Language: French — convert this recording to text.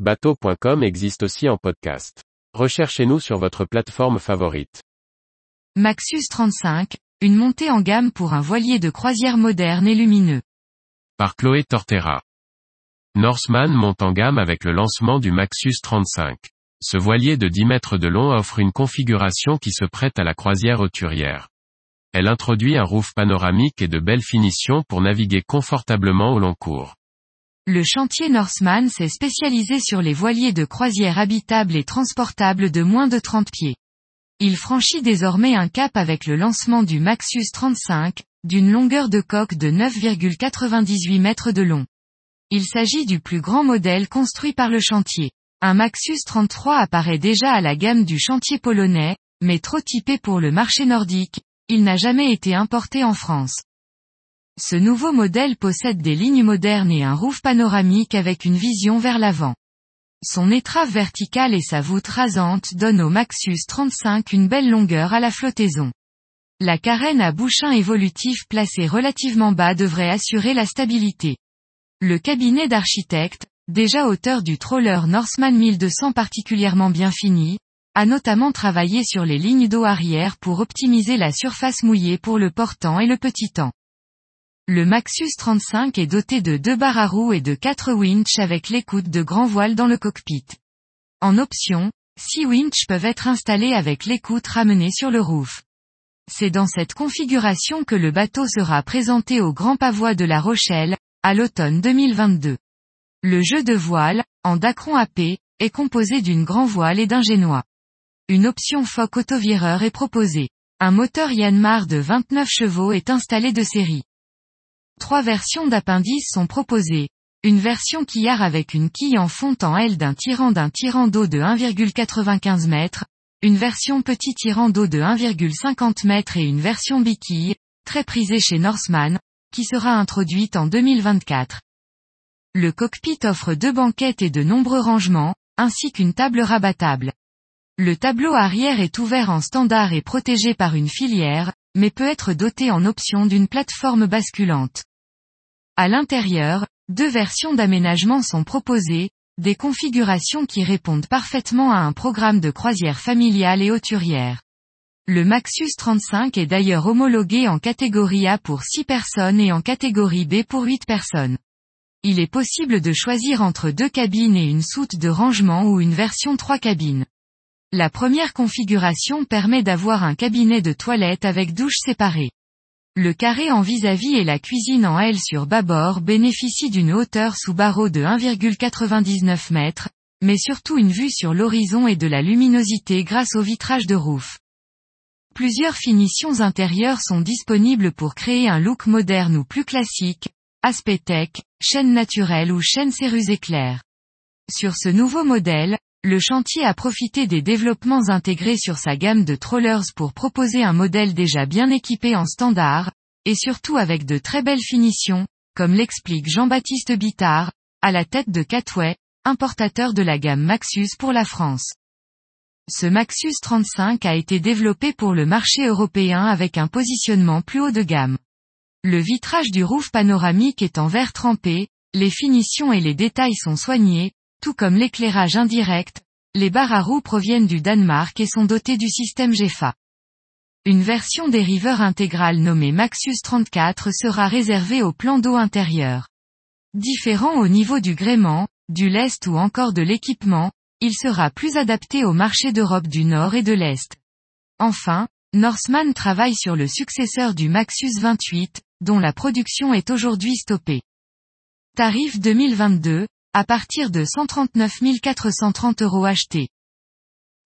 Bateau.com existe aussi en podcast. Recherchez-nous sur votre plateforme favorite. Maxus 35, une montée en gamme pour un voilier de croisière moderne et lumineux. Par Chloé Tortera. Norseman monte en gamme avec le lancement du Maxus 35. Ce voilier de 10 mètres de long offre une configuration qui se prête à la croisière hauturière. Elle introduit un roof panoramique et de belles finitions pour naviguer confortablement au long cours. Le chantier Norseman s'est spécialisé sur les voiliers de croisière habitables et transportables de moins de 30 pieds. Il franchit désormais un cap avec le lancement du Maxus 35, d'une longueur de coque de 9,98 mètres de long. Il s'agit du plus grand modèle construit par le chantier. Un Maxus 33 apparaît déjà à la gamme du chantier polonais, mais trop typé pour le marché nordique, il n'a jamais été importé en France. Ce nouveau modèle possède des lignes modernes et un roof panoramique avec une vision vers l'avant. Son étrave verticale et sa voûte rasante donnent au Maxus 35 une belle longueur à la flottaison. La carène à bouchin évolutif placée relativement bas devrait assurer la stabilité. Le cabinet d'architecte, déjà auteur du trawler Norseman 1200 particulièrement bien fini, a notamment travaillé sur les lignes d'eau arrière pour optimiser la surface mouillée pour le portant et le petit temps. Le Maxus 35 est doté de deux barres à roues et de quatre winches avec l'écoute de grand voile dans le cockpit. En option, six winches peuvent être installés avec l'écoute ramenée sur le roof. C'est dans cette configuration que le bateau sera présenté au Grand Pavois de La Rochelle, à l'automne 2022. Le jeu de voile, en Dacron AP, est composé d'une grand voile et d'un génois. Une option Foc autovireur est proposée. Un moteur Yanmar de 29 chevaux est installé de série. Trois versions d'appendices sont proposées. Une version quillard avec une quille en fonte en L d'un tirant d'un tirant d'eau de 1,95 m, une version petit tirant d'eau de 1,50 m et une version biquille, très prisée chez Norseman, qui sera introduite en 2024. Le cockpit offre deux banquettes et de nombreux rangements, ainsi qu'une table rabattable. Le tableau arrière est ouvert en standard et protégé par une filière, mais peut être doté en option d'une plateforme basculante. À l'intérieur, deux versions d'aménagement sont proposées, des configurations qui répondent parfaitement à un programme de croisière familiale et hauturière. Le Maxus 35 est d'ailleurs homologué en catégorie A pour 6 personnes et en catégorie B pour 8 personnes. Il est possible de choisir entre deux cabines et une soute de rangement ou une version 3 cabines. La première configuration permet d'avoir un cabinet de toilette avec douche séparée. Le carré en vis-à-vis et la cuisine en L sur bâbord bénéficient d'une hauteur sous barreau de 1,99 m, mais surtout une vue sur l'horizon et de la luminosité grâce au vitrage de roof. Plusieurs finitions intérieures sont disponibles pour créer un look moderne ou plus classique, aspect tech, chaîne naturelle ou chaîne céruse éclair. Sur ce nouveau modèle, le chantier a profité des développements intégrés sur sa gamme de trawlers pour proposer un modèle déjà bien équipé en standard, et surtout avec de très belles finitions, comme l'explique Jean-Baptiste Bittard, à la tête de Catway, importateur de la gamme Maxus pour la France. Ce Maxus 35 a été développé pour le marché européen avec un positionnement plus haut de gamme. Le vitrage du roof panoramique est en verre trempé, les finitions et les détails sont soignés, tout comme l'éclairage indirect, les barres à roues proviennent du Danemark et sont dotées du système GEFA. Une version dériveur intégral nommée Maxus 34 sera réservée au plan d'eau intérieur. Différent au niveau du gréement, du lest ou encore de l'équipement, il sera plus adapté au marché d'Europe du Nord et de l'Est. Enfin, Norseman travaille sur le successeur du Maxus 28, dont la production est aujourd'hui stoppée. Tarif 2022, à partir de 139 430 euros achetés.